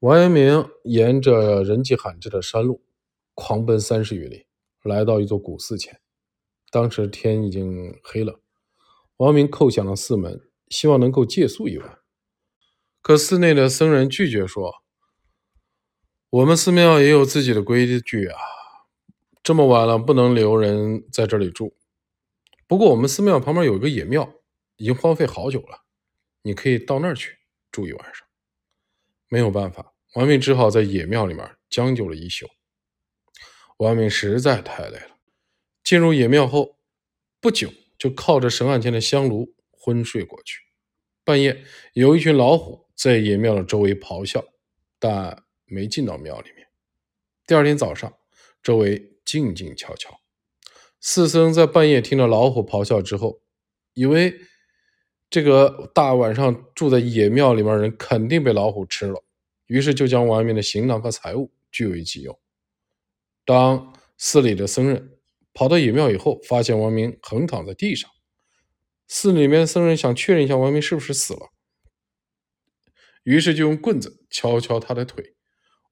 王阳明沿着人迹罕至的山路狂奔三十余里，来到一座古寺前。当时天已经黑了，王阳明叩响了寺门，希望能够借宿一晚。可寺内的僧人拒绝说：“我们寺庙也有自己的规矩啊，这么晚了不能留人在这里住。不过我们寺庙旁边有一个野庙，已经荒废好久了，你可以到那儿去住一晚上。”没有办法，王明只好在野庙里面将就了一宿。王明实在太累了，进入野庙后不久就靠着神案前的香炉昏睡过去。半夜有一群老虎在野庙的周围咆哮，但没进到庙里面。第二天早上，周围静静悄悄。四僧在半夜听到老虎咆哮之后，以为。这个大晚上住在野庙里面人肯定被老虎吃了，于是就将王阳明的行囊和财物据为己有。当寺里的僧人跑到野庙以后，发现王明横躺在地上，寺里面的僧人想确认一下王明是不是死了，于是就用棍子敲敲他的腿。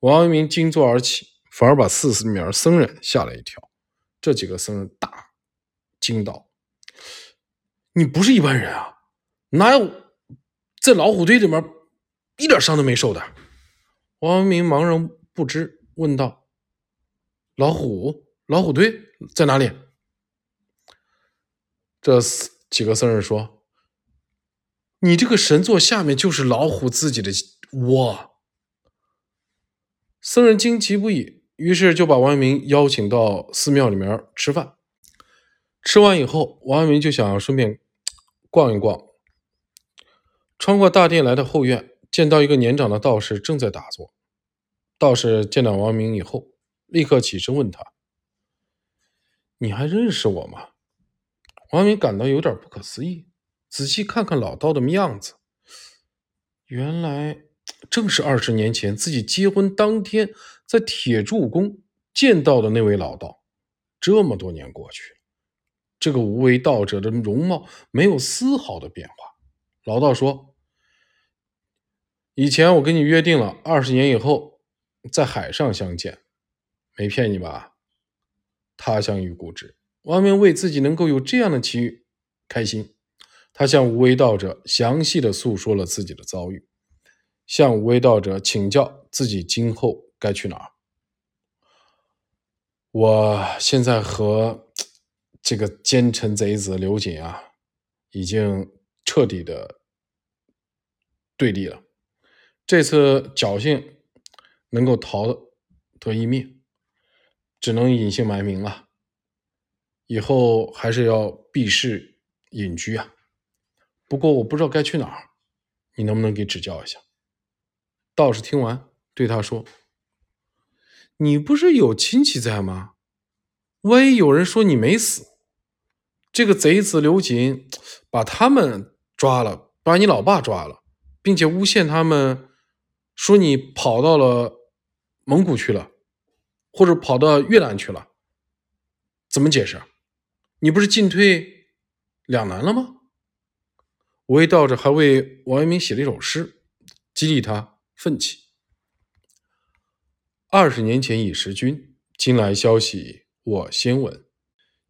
王明惊坐而起，反而把寺里面僧人吓了一跳。这几个僧人大惊道：“你不是一般人啊！”哪有在老虎堆里面一点伤都没受的？王阳明茫然不知，问道：“老虎，老虎堆在哪里？”这几个僧人说：“你这个神座下面就是老虎自己的窝。”僧人惊奇不已，于是就把王阳明邀请到寺庙里面吃饭。吃完以后，王阳明就想顺便逛一逛。穿过大殿来到后院，见到一个年长的道士正在打坐。道士见到王明以后，立刻起身问他：“你还认识我吗？”王明感到有点不可思议，仔细看看老道的样子，原来正是二十年前自己结婚当天在铁柱宫见到的那位老道。这么多年过去，这个无为道者的容貌没有丝毫的变化。老道说：“以前我跟你约定了，二十年以后在海上相见，没骗你吧？”他乡遇故知，王明为自己能够有这样的奇遇开心。他向无为道者详细的诉说了自己的遭遇，向无为道者请教自己今后该去哪儿。我现在和这个奸臣贼子刘瑾啊，已经。彻底的对立了，这次侥幸能够逃得一命，只能隐姓埋名了。以后还是要避世隐居啊。不过我不知道该去哪儿，你能不能给指教一下？道士听完对他说：“你不是有亲戚在吗？万一有人说你没死，这个贼子刘瑾把他们……”抓了，把你老爸抓了，并且诬陷他们，说你跑到了蒙古去了，或者跑到越南去了，怎么解释？你不是进退两难了吗？为道者还为王阳明写了一首诗，激励他奋起。二十年前已识君，今来消息我先闻。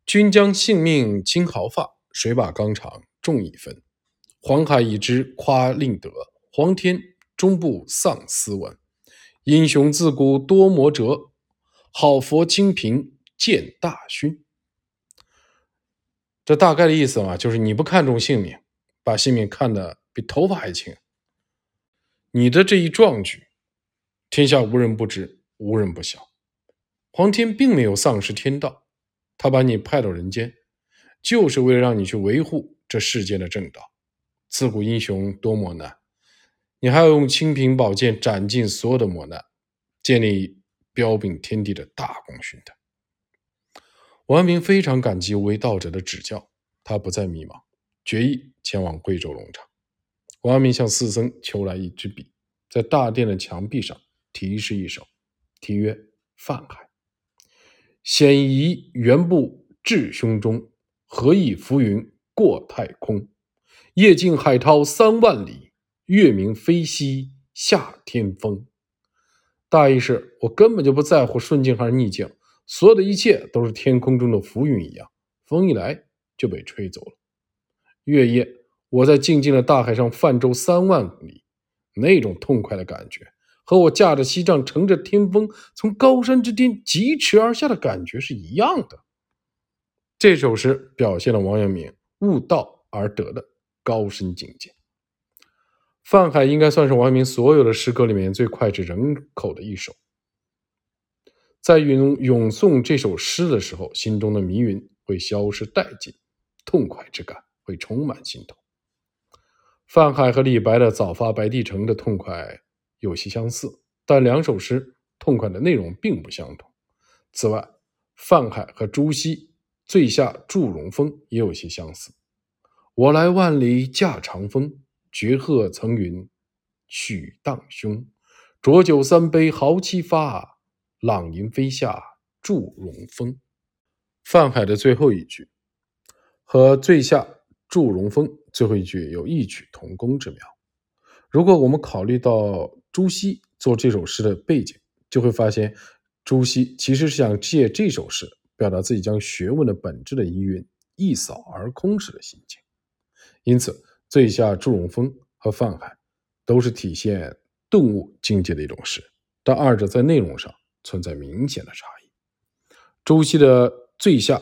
君将性命轻毫发，谁把纲常重一分？黄海已知夸令德，黄天终不丧斯文。英雄自古多磨折，好佛清贫见大勋。这大概的意思嘛，就是你不看重性命，把性命看得比头发还轻。你的这一壮举，天下无人不知，无人不晓。黄天并没有丧失天道，他把你派到人间，就是为了让你去维护这世间的正道。自古英雄多磨难，你还要用清平宝剑斩尽所有的磨难，建立彪炳天地的大功勋的。王阳明非常感激无为道者的指教，他不再迷茫，决意前往贵州龙场。王阳明向四僧求来一支笔，在大殿的墙壁上题诗一首，题曰《泛海》：险夷原不至胸中，何以浮云过太空？夜静海涛三万里，月明飞兮下天风。大意是我根本就不在乎顺境还是逆境，所有的一切都是天空中的浮云一样，风一来就被吹走了。月夜，我在静静的大海上泛舟三万里，那种痛快的感觉，和我驾着西杖乘着天风从高山之巅疾驰而下的感觉是一样的。这首诗表现了王阳明悟道而得的高深境界。泛海应该算是王阳明所有的诗歌里面最脍炙人口的一首。在咏咏诵这首诗的时候，心中的迷云会消失殆尽，痛快之感会充满心头。泛海和李白的“早发白帝城”的痛快有些相似，但两首诗痛快的内容并不相同。此外，泛海和朱熹《醉下祝融峰》也有些相似。我来万里驾长风。绝壑层云曲荡胸，浊酒三杯豪气发，朗吟飞下祝融峰。范海的最后一句和醉下祝融峰最后一句有异曲同工之妙。如果我们考虑到朱熹做这首诗的背景，就会发现朱熹其实是想借这首诗表达自己将学问的本质的疑云一扫而空时的心情，因此。醉下祝融峰和泛海都是体现顿悟境界的一种诗，但二者在内容上存在明显的差异。朱熹的醉下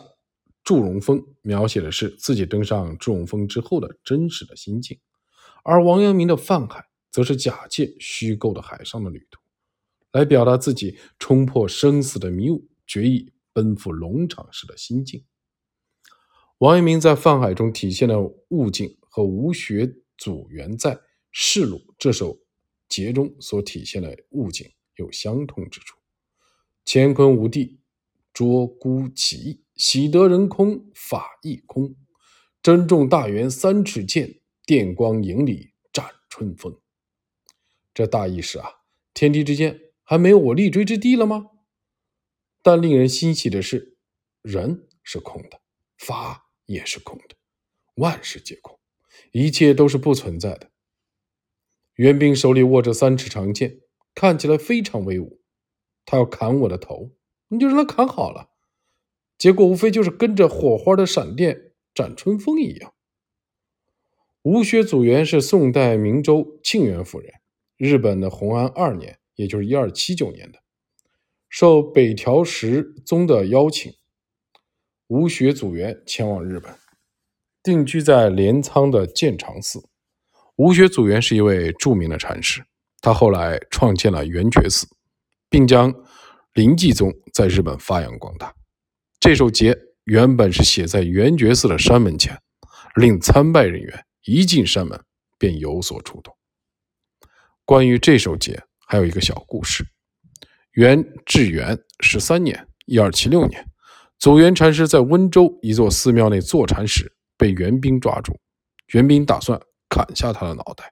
祝融峰描写的是自己登上祝融峰之后的真实的心境，而王阳明的泛海则是假借虚构的海上的旅途，来表达自己冲破生死的迷雾，决意奔赴龙场时的心境。王阳明在泛海中体现的悟境。和吴学祖元在《世录》这首节中所体现的悟境有相通之处。乾坤无地，捉孤奇，喜得人空，法亦空。珍重大圆三尺剑，电光影里斩春风。这大意是啊，天地之间还没有我立锥之地了吗？但令人欣喜的是，人是空的，法也是空的，万事皆空。一切都是不存在的。袁兵手里握着三尺长剑，看起来非常威武。他要砍我的头，你就让他砍好了。结果无非就是跟着火花的闪电斩春风一样。吴学祖元是宋代明州庆元府人，日本的弘安二年，也就是一二七九年的，受北条时宗的邀请，吴学祖元前往日本。定居在镰仓的建长寺。吴学祖元是一位著名的禅师，他后来创建了圆觉寺，并将临济宗在日本发扬光大。这首节原本是写在圆觉寺的山门前，令参拜人员一进山门便有所触动。关于这首节，还有一个小故事：元至元十三年（一二七六年），祖元禅师在温州一座寺庙内坐禅时。被援兵抓住，援兵打算砍下他的脑袋，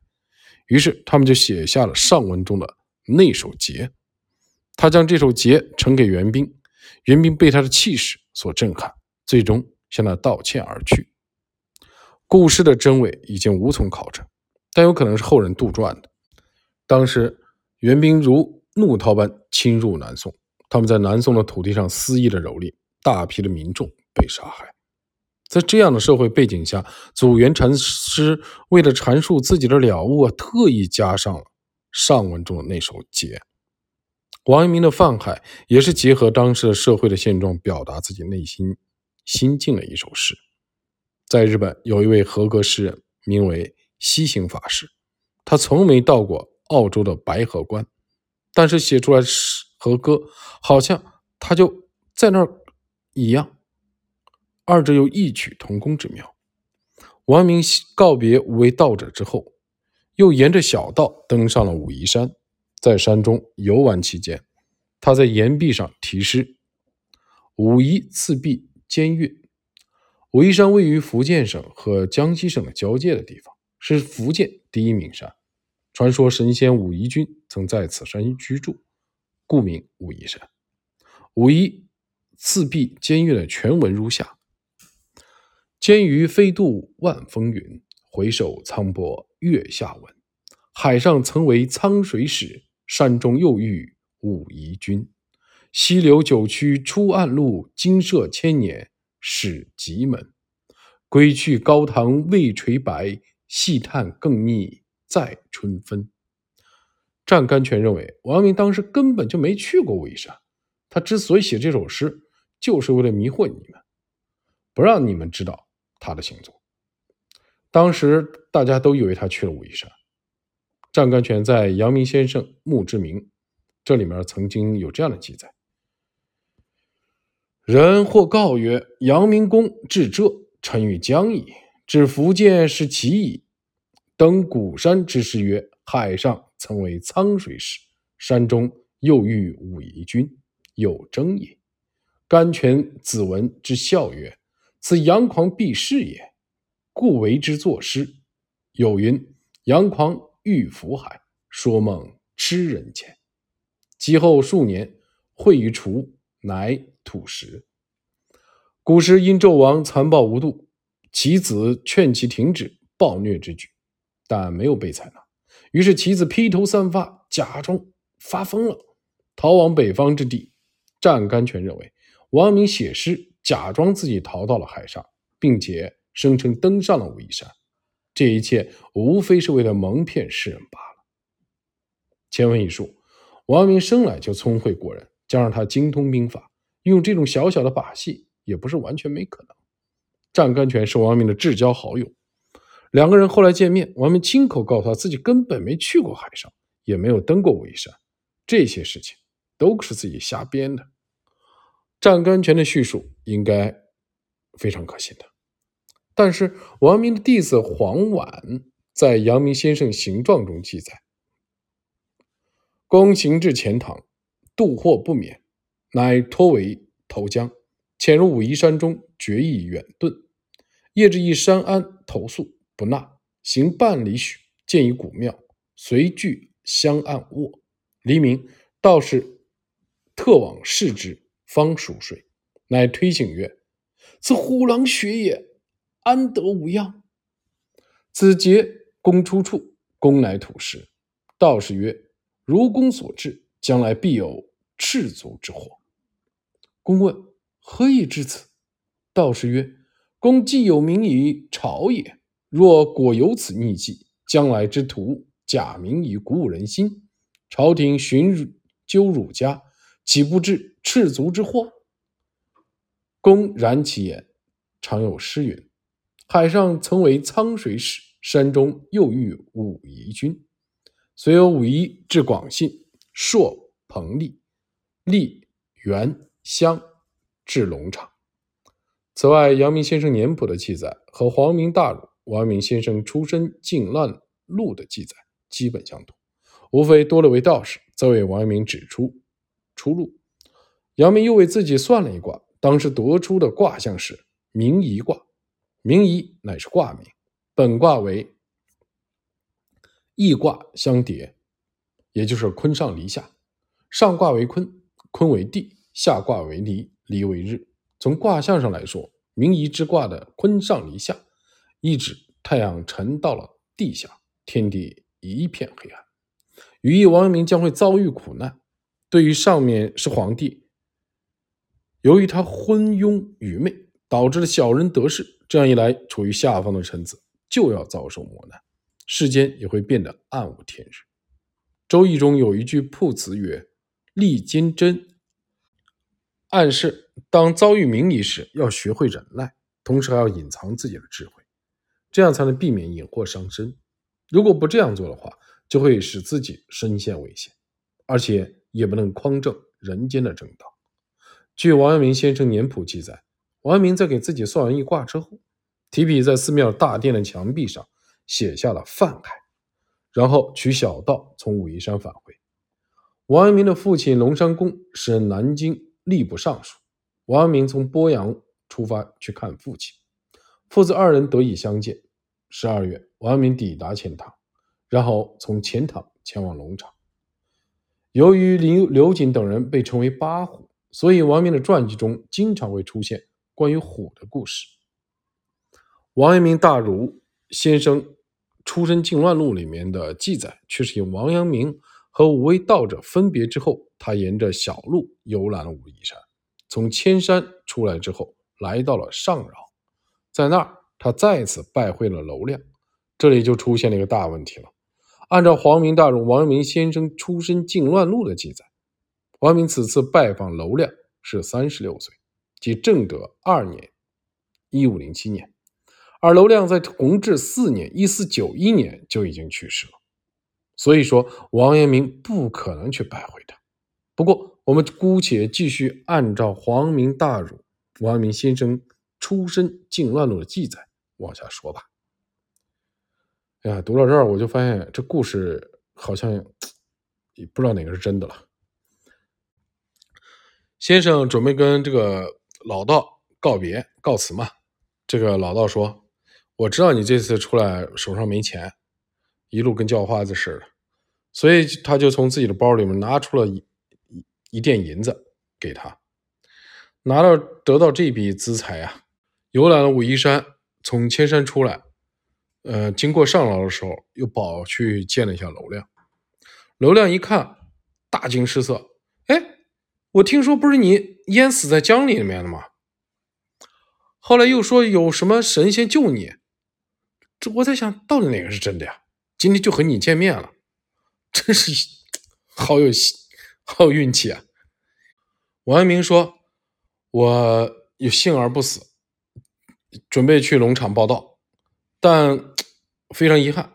于是他们就写下了上文中的那首节。他将这首节呈给援兵，援兵被他的气势所震撼，最终向他道歉而去。故事的真伪已经无从考证，但有可能是后人杜撰的。当时援兵如怒涛般侵入南宋，他们在南宋的土地上肆意的蹂躏，大批的民众被杀害。在这样的社会背景下，祖元禅师为了阐述自己的了悟啊，特意加上了上文中的那首偈。王阳明的泛海也是结合当时的社会的现状，表达自己内心心境的一首诗。在日本，有一位合格诗人，名为西行法师，他从没到过澳洲的白河关，但是写出来诗和歌，好像他就在那儿一样。二者有异曲同工之妙。王明告别五位道者之后，又沿着小道登上了武夷山。在山中游玩期间，他在岩壁上题诗：“武夷次壁兼岳。”武夷山位于福建省和江西省的交界的地方，是福建第一名山。传说神仙武夷君曾在此山居住，故名武夷山。武夷次壁兼岳的全文如下。监于飞渡万峰云，回首苍波月下闻。海上曾为沧水始，山中又遇武夷君。溪流九曲出暗路，惊舍千年始极门。归去高堂未垂白，细叹更腻在春分。湛甘泉认为，王阳明当时根本就没去过武夷山，他之所以写这首诗，就是为了迷惑你们，不让你们知道他的行踪。当时大家都以为他去了武夷山。湛甘泉在《阳明先生墓志铭》这里面曾经有这样的记载。人或告曰：“阳明公至浙，臣于江矣；至福建，是其矣。登古山之事曰：海上曾为沧水始，山中又遇武夷君，有征也。甘泉子闻之笑曰：‘此阳狂避世也，故为之作诗。’有云：‘阳狂欲浮海，说梦痴人前。’其后数年，会于楚。”乃土石。古时因纣王残暴无度，其子劝其停止暴虐之举，但没有被采纳。于是其子披头散发，假装发疯了，逃往北方之地。湛甘泉认为，王阳明写诗，假装自己逃到了海上，并且声称登上了武夷山，这一切无非是为了蒙骗世人罢了。前文已述，王阳明生来就聪慧过人。加上他精通兵法，用这种小小的把戏也不是完全没可能。湛甘泉是王阳明的至交好友，两个人后来见面，王阳明亲口告诉他自己根本没去过海上，也没有登过武夷山，这些事情都是自己瞎编的。湛甘泉的叙述应该非常可信的，但是王明的弟子黄婉在《阳明先生行状》中记载，公行至钱塘。渡祸不免，乃托为投江，潜入武夷山中，决意远遁。夜至一山庵投宿，不纳。行半里许，见一古庙，随具香案卧。黎明，道士特往视之，方熟睡，乃推醒曰：“此虎狼穴也，安得无恙？”子节公出处，公乃土石。道士曰：“如公所至。”将来必有赤足之祸。公问何以至此？道士曰：“公既有名以朝也，若果有此逆迹，将来之徒假名以鼓舞人心，朝廷寻究儒家，岂不至赤足之祸？”公然其言。常有诗云：“海上曾为沧水使，山中又遇武夷君。”虽有武夷至广信。朔、彭蠡、栎、元、襄至龙场。此外，阳明先生年谱的记载和黄明大儒王阳明先生出身靖乱录的记载基本相同，无非多了位道士，则为王阳明指出出路。阳明又为自己算了一卦，当时得出的卦象是明夷卦。明夷乃是卦名，本卦为易卦相叠。也就是坤上离下，上卦为坤，坤为地；下卦为离，离为日。从卦象上来说，明夷之卦的坤上离下，意指太阳沉到了地下，天地一片黑暗，寓意王阳明将会遭遇苦难。对于上面是皇帝，由于他昏庸愚昧，导致了小人得势，这样一来，处于下方的臣子就要遭受磨难，世间也会变得暗无天日。《周易》中有一句卜辞曰：“立坚贞”，暗示当遭遇名利时，要学会忍耐，同时还要隐藏自己的智慧，这样才能避免引祸伤身。如果不这样做的话，就会使自己身陷危险，而且也不能匡正人间的正道。据王阳明先生年谱记载，王阳明在给自己算完一卦之后，提笔在寺庙大殿的墙壁上写下了“泛海”。然后取小道从武夷山返回。王阳明的父亲龙山公是南京吏部尚书。王阳明从鄱阳出发去看父亲，父子二人得以相见。十二月，王阳明抵达钱塘，然后从钱塘前往龙场。由于刘刘瑾等人被称为八虎，所以王明的传记中经常会出现关于虎的故事。王阳明大儒先生。《出身靖乱录》里面的记载却是以王阳明和五位道者分别之后，他沿着小路游览了武夷山。从千山出来之后，来到了上饶，在那儿他再次拜会了娄亮。这里就出现了一个大问题了。按照黄明大儒王阳明先生出身靖乱录的记载，王阳明此次拜访娄亮是三十六岁，即正德二年（一五零七年），而娄亮在弘治四年（一四九一年）就已经去世了。所以说，王阳明不可能去拜会他。不过，我们姑且继续按照黄明大儒王阳明先生出身靖乱录的记载往下说吧。哎呀，读到这儿我就发现这故事好像也不知道哪个是真的了。先生准备跟这个老道告别告辞嘛？这个老道说：“我知道你这次出来手上没钱，一路跟叫花子似的。”所以他就从自己的包里面拿出了一一锭银子给他，拿到得到这笔资财啊，游览了武夷山，从千山出来，呃，经过上饶的时候，又跑去见了一下娄亮。娄亮一看，大惊失色，哎，我听说不是你淹死在江里面的吗？后来又说有什么神仙救你，这我在想到底哪个是真的呀？今天就和你见面了。真是好有好运气啊！王阳明说：“我有幸而不死，准备去龙场报道，但 非常遗憾，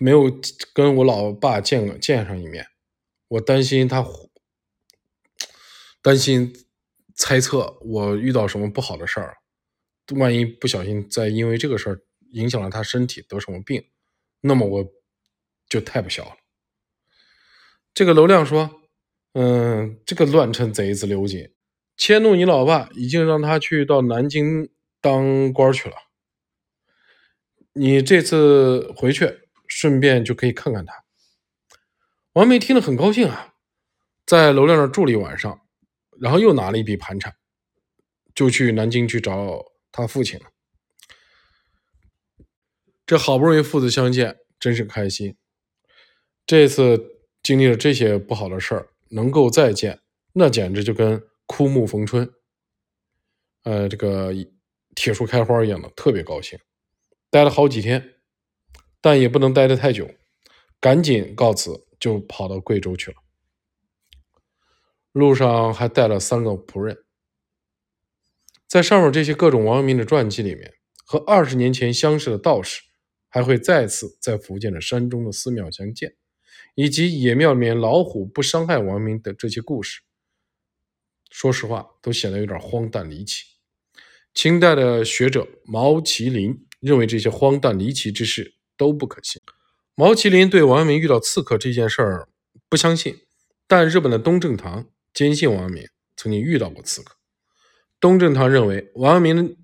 没有跟我老爸见见上一面。我担心他，担心猜测我遇到什么不好的事儿，万一不小心再因为这个事儿影响了他身体得什么病，那么我就太不孝了。”这个娄亮说：“嗯，这个乱臣贼子刘瑾迁怒你老爸，已经让他去到南京当官去了。你这次回去，顺便就可以看看他。”王梅听了很高兴啊，在楼亮那住了一晚上，然后又拿了一笔盘缠，就去南京去找他父亲了。这好不容易父子相见，真是开心。这次。经历了这些不好的事儿，能够再见，那简直就跟枯木逢春，呃，这个铁树开花一样的，特别高兴。待了好几天，但也不能待得太久，赶紧告辞，就跑到贵州去了。路上还带了三个仆人。在上面这些各种王阳明的传记里面，和二十年前相识的道士，还会再次在福建的山中的寺庙相见。以及野庙里面老虎不伤害王明的这些故事，说实话都显得有点荒诞离奇。清代的学者毛麒麟认为这些荒诞离奇之事都不可信。毛麒麟对王阳明遇到刺客这件事儿不相信，但日本的东正堂坚信王阳明曾经遇到过刺客。东正堂认为王阳明的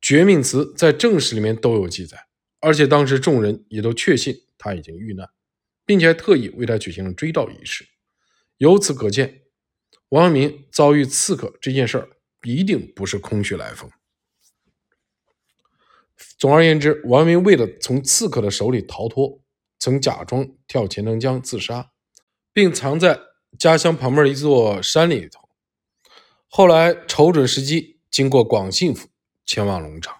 绝命词在正史里面都有记载，而且当时众人也都确信他已经遇难。并且还特意为他举行了追悼仪式，由此可见，王阳明遭遇刺客这件事儿一定不是空穴来风。总而言之，王明为了从刺客的手里逃脱，曾假装跳钱塘江自杀，并藏在家乡旁边一座山里头。后来瞅准时机，经过广信府，前往龙场。